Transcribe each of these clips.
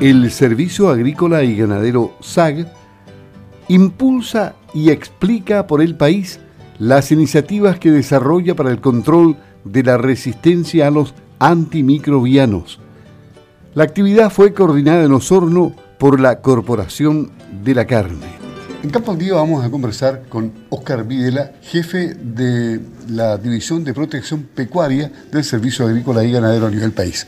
El Servicio Agrícola y Ganadero SAG impulsa y explica por el país las iniciativas que desarrolla para el control de la resistencia a los antimicrobianos. La actividad fue coordinada en Osorno por la Corporación de la Carne. En Campo al Día vamos a conversar con Oscar Videla, jefe de la División de Protección Pecuaria del Servicio Agrícola y Ganadero a nivel país.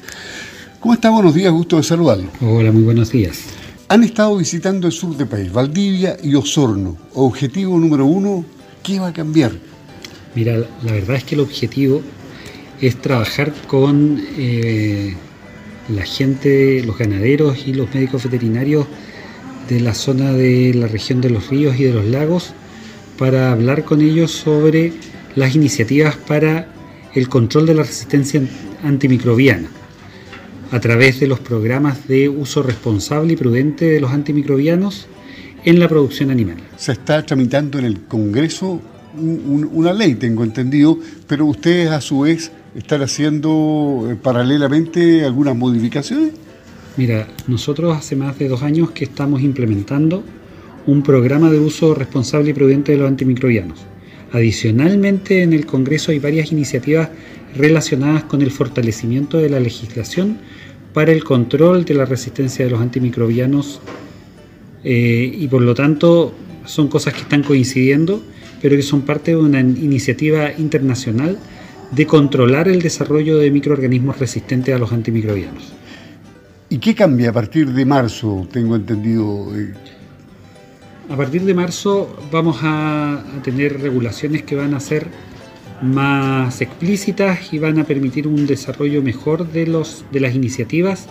¿Cómo está? Buenos días, gusto de saludarlo. Hola, muy buenos días. Han estado visitando el sur del país, Valdivia y Osorno. Objetivo número uno, ¿qué va a cambiar? Mira, la verdad es que el objetivo es trabajar con eh, la gente, los ganaderos y los médicos veterinarios de la zona de la región de los ríos y de los lagos para hablar con ellos sobre las iniciativas para el control de la resistencia antimicrobiana a través de los programas de uso responsable y prudente de los antimicrobianos en la producción animal. Se está tramitando en el Congreso una ley, tengo entendido, pero ustedes a su vez están haciendo eh, paralelamente algunas modificaciones. Mira, nosotros hace más de dos años que estamos implementando un programa de uso responsable y prudente de los antimicrobianos. Adicionalmente, en el Congreso hay varias iniciativas relacionadas con el fortalecimiento de la legislación para el control de la resistencia de los antimicrobianos eh, y por lo tanto son cosas que están coincidiendo, pero que son parte de una iniciativa internacional de controlar el desarrollo de microorganismos resistentes a los antimicrobianos. ¿Y qué cambia a partir de marzo, tengo entendido? A partir de marzo vamos a, tener regulaciones que van a ser más explícitas y van a permitir un desarrollo mejor de, los, de las iniciativas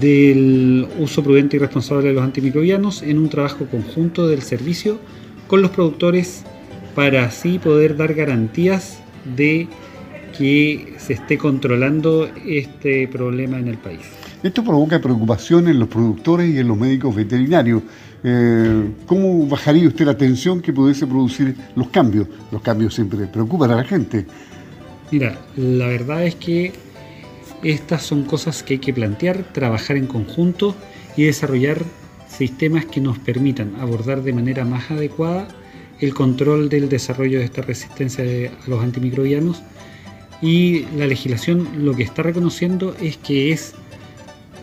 del uso prudente y responsable de los antimicrobianos en un trabajo conjunto del servicio con los productores para así poder dar garantías de que se esté controlando este problema en el país. Esto provoca preocupación en los productores y en los médicos veterinarios. Eh, ¿Cómo bajaría usted la tensión que pudiese producir los cambios? Los cambios siempre preocupan a la gente. Mira, la verdad es que estas son cosas que hay que plantear, trabajar en conjunto y desarrollar sistemas que nos permitan abordar de manera más adecuada el control del desarrollo de esta resistencia a los antimicrobianos. Y la legislación lo que está reconociendo es que es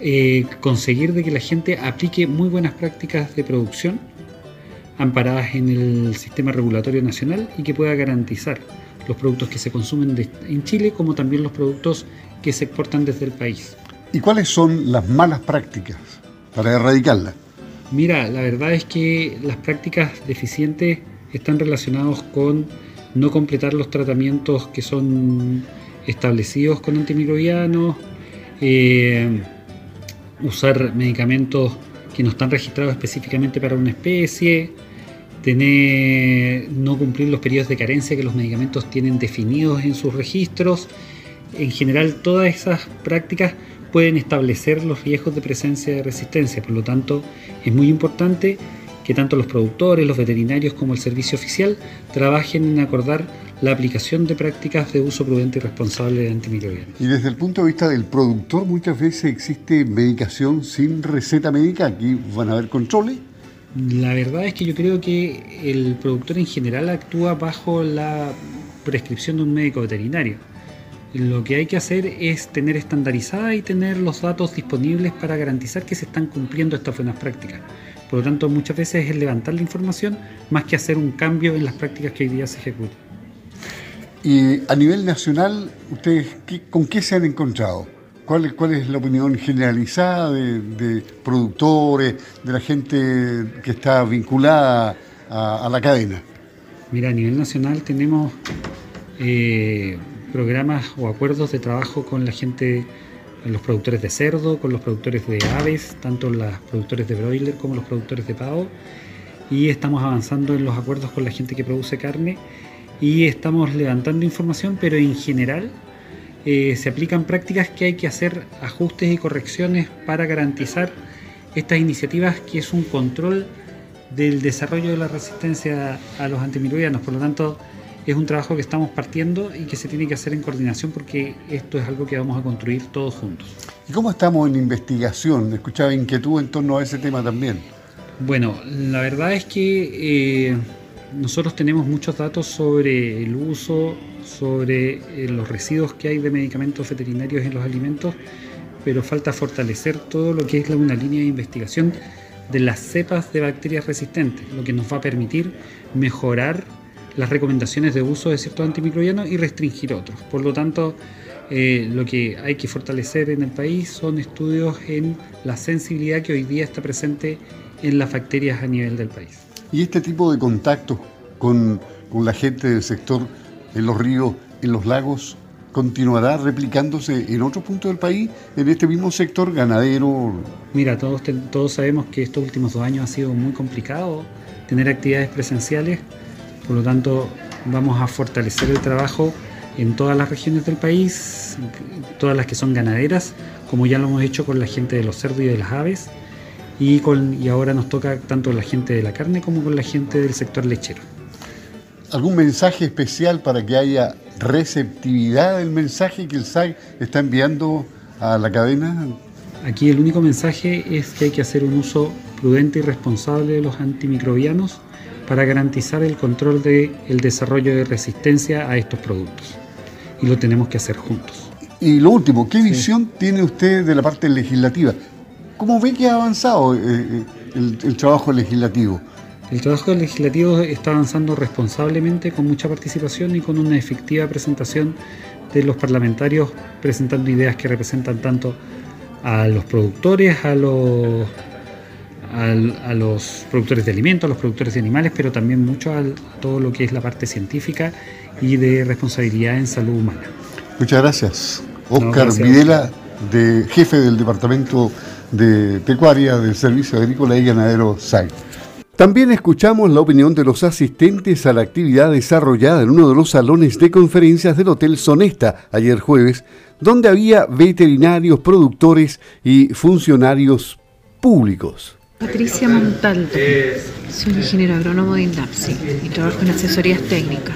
eh, conseguir de que la gente aplique muy buenas prácticas de producción amparadas en el sistema regulatorio nacional y que pueda garantizar los productos que se consumen en Chile como también los productos que se exportan desde el país. ¿Y cuáles son las malas prácticas para erradicarlas? Mira, la verdad es que las prácticas deficientes están relacionadas con no completar los tratamientos que son establecidos con antimicrobianos, eh, usar medicamentos que no están registrados específicamente para una especie, tener, no cumplir los periodos de carencia que los medicamentos tienen definidos en sus registros. En general, todas esas prácticas pueden establecer los riesgos de presencia de resistencia. Por lo tanto, es muy importante que tanto los productores, los veterinarios como el servicio oficial trabajen en acordar la aplicación de prácticas de uso prudente y responsable de antimicrobianos. Y desde el punto de vista del productor, muchas veces existe medicación sin receta médica. Aquí van a haber controles. La verdad es que yo creo que el productor en general actúa bajo la prescripción de un médico veterinario. Lo que hay que hacer es tener estandarizada y tener los datos disponibles para garantizar que se están cumpliendo estas buenas prácticas. Por lo tanto, muchas veces es levantar la información más que hacer un cambio en las prácticas que hoy día se ejecutan. Y a nivel nacional, ¿ustedes con qué se han encontrado? ¿Cuál, es la opinión generalizada de, productores, de la gente que está vinculada a, la cadena? Mira, a nivel nacional tenemos eh, programas o acuerdos de trabajo con la gente los productores de cerdo, con los productores de aves, tanto los productores de broiler como los productores de pavo. Y estamos avanzando en los acuerdos con la gente que produce carne y estamos levantando información, pero en general eh, se aplican prácticas que hay que hacer ajustes y correcciones para garantizar estas iniciativas que es un control del desarrollo de la resistencia a los antimicrobianos. Por lo tanto, es un trabajo que estamos partiendo y que se tiene que hacer en coordinación porque esto es algo que vamos a construir todos juntos. ¿Y cómo estamos en investigación? Escuchaba inquietud en torno a ese tema también. Bueno, la verdad es que eh, nosotros tenemos muchos datos sobre el uso, sobre eh, los residuos que hay de medicamentos veterinarios en los alimentos, pero falta fortalecer todo lo que es una línea de investigación de las cepas de bacterias resistentes, lo que nos va a permitir mejorar las recomendaciones de uso de ciertos antimicrobianos y restringir otros. Por lo tanto, eh, lo que hay que fortalecer en el país son estudios en la sensibilidad que hoy día está presente en las bacterias a nivel del país. ¿Y este tipo de contactos con, con la gente del sector en los ríos, en los lagos, continuará replicándose en otros puntos del país, en este mismo sector ganadero? Mira, todos, todos sabemos que estos últimos dos años ha sido muy complicado tener actividades presenciales por lo tanto, vamos a fortalecer el trabajo en todas las regiones del país, todas las que son ganaderas, como ya lo hemos hecho con la gente de los cerdos y de las aves, y, con, y ahora nos toca tanto la gente de la carne como con la gente del sector lechero. ¿Algún mensaje especial para que haya receptividad del mensaje que el SAG está enviando a la cadena? Aquí el único mensaje es que hay que hacer un uso prudente y responsable de los antimicrobianos para garantizar el control del el desarrollo de resistencia a estos productos. Y lo tenemos que hacer juntos. Y lo último, ¿qué visión tiene usted de la parte legislativa? ¿Cómo ve que ha avanzado eh, eh, el, trabajo legislativo? El trabajo legislativo está avanzando responsablemente, con mucha participación y con una efectiva presentación de los parlamentarios, presentando ideas que representan tanto a los productores, a los a los productores de alimentos, a los productores de animales, pero también mucho a todo lo que es la parte científica y de responsabilidad en salud humana. Muchas gracias. Oscar Videla, de jefe del Departamento de Pecuaria del Servicio Agrícola y Ganadero SAI. También escuchamos la opinión de los asistentes a la actividad desarrollada en uno de los salones de conferencias del Hotel Sonesta ayer jueves, donde había veterinarios, productores y funcionarios públicos. Patricia Montaldo, soy ingeniero agrónomo de INDAPSI y trabajo en asesorías técnicas.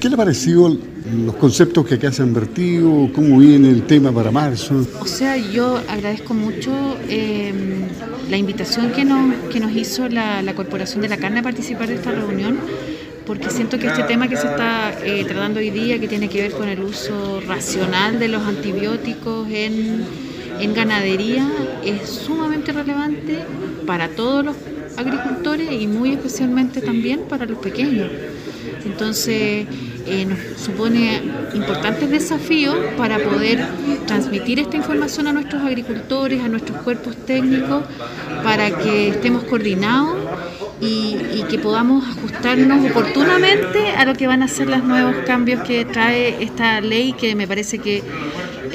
¿Qué le ha parecido los conceptos que acá se han vertido? ¿Cómo viene el tema para marzo? O sea, yo agradezco mucho em, la invitación que nos, que nos hizo la, Corporación de la Carne a participar de esta reunión porque siento que este tema que se está eh, tratando hoy día, que tiene que ver con el uso racional de los antibióticos en en ganadería es sumamente relevante para todos los agricultores y muy especialmente también para los pequeños. Entonces eh, nos supone importantes desafíos para poder transmitir esta información a nuestros agricultores, a nuestros cuerpos técnicos, para que estemos coordinados y, y, que podamos ajustarnos oportunamente a lo que van a ser los nuevos cambios que trae esta ley, que me parece que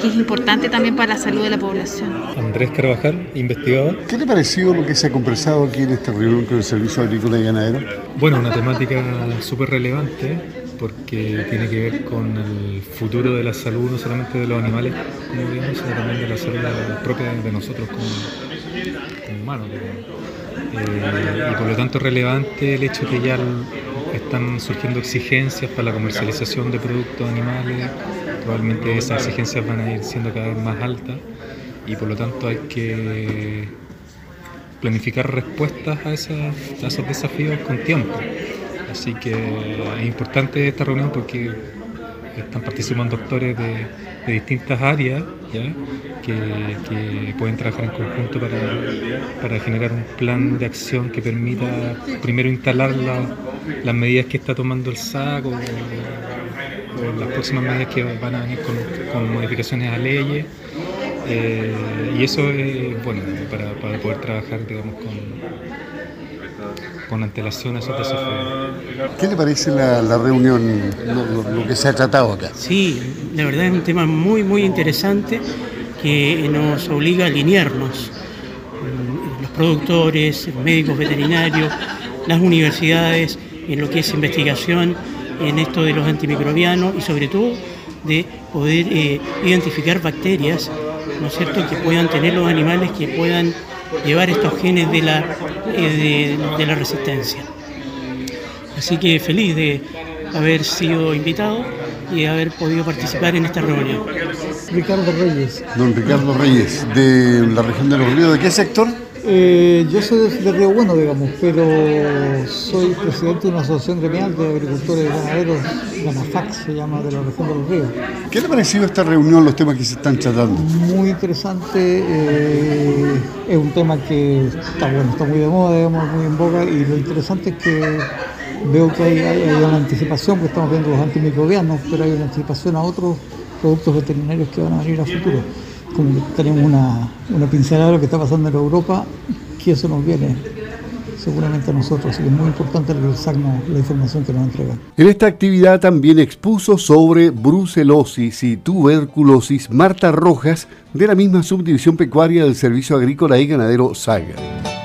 que es importante también para la salud de la población. Andrés Carvajal, investigador. ¿Qué le pareció lo que se ha conversado aquí en esta reunión con el Servicio Agrícola y Ganadero? Bueno, una temática súper relevante porque tiene que ver con el futuro de la salud, no solamente de los animales, como digamos, sino también de la salud propia de nosotros como, humanos. Eh, y por lo tanto es relevante el hecho que ya están surgiendo exigencias para la comercialización de productos animales probablemente esas exigencias van a ir siendo cada vez más altas y por lo tanto hay que planificar respuestas a, esos desafíos con tiempo. Así que es importante esta reunión porque están participando actores de, distintas áreas Que, pueden trabajar en conjunto para, generar un plan de acción que permita primero instalar las medidas que está tomando el SAC las próximas medidas que van a venir con, modificaciones a leyes. Eh, y eso es bueno para, poder trabajar digamos, con, con antelación a esos desafíos. ¿Qué le parece la, reunión, lo, que se ha tratado acá? Sí, la verdad es un tema muy, muy interesante que nos obliga a alinearnos. Los productores, médicos veterinarios, las universidades, en lo que es investigación en esto de los antimicrobianos y sobre todo de poder eh, identificar bacterias, ¿no es cierto?, que puedan tener los animales que puedan llevar estos genes de la, eh, de, la resistencia. Así que feliz de, haber sido invitado y haber podido participar en esta reunión. Ricardo Reyes. Don Ricardo Reyes, de la región de los ríos, ¿de qué sector? Eh, yo soy de, Río Bueno, digamos, pero soy presidente de una asociación gremial de agricultores y ganaderos, la MAFAC se llama, de la región de los ríos. ¿Qué le ha parecido esta reunión, los temas que se están tratando? Muy interesante, eh, es un tema que está bueno, está muy de moda, digamos, muy en boga, y lo interesante es que veo que hay, una anticipación, porque estamos viendo los antimicrobianos, pero hay una anticipación a otros productos veterinarios que van a venir a futuro como tenemos una, una pincelada de lo que está pasando en Europa, que eso nos viene seguramente a nosotros, y es muy importante el la información que nos entregan. En esta actividad también expuso sobre brucelosis y tuberculosis Marta Rojas, de la misma subdivisión pecuaria del Servicio Agrícola y Ganadero SAGA.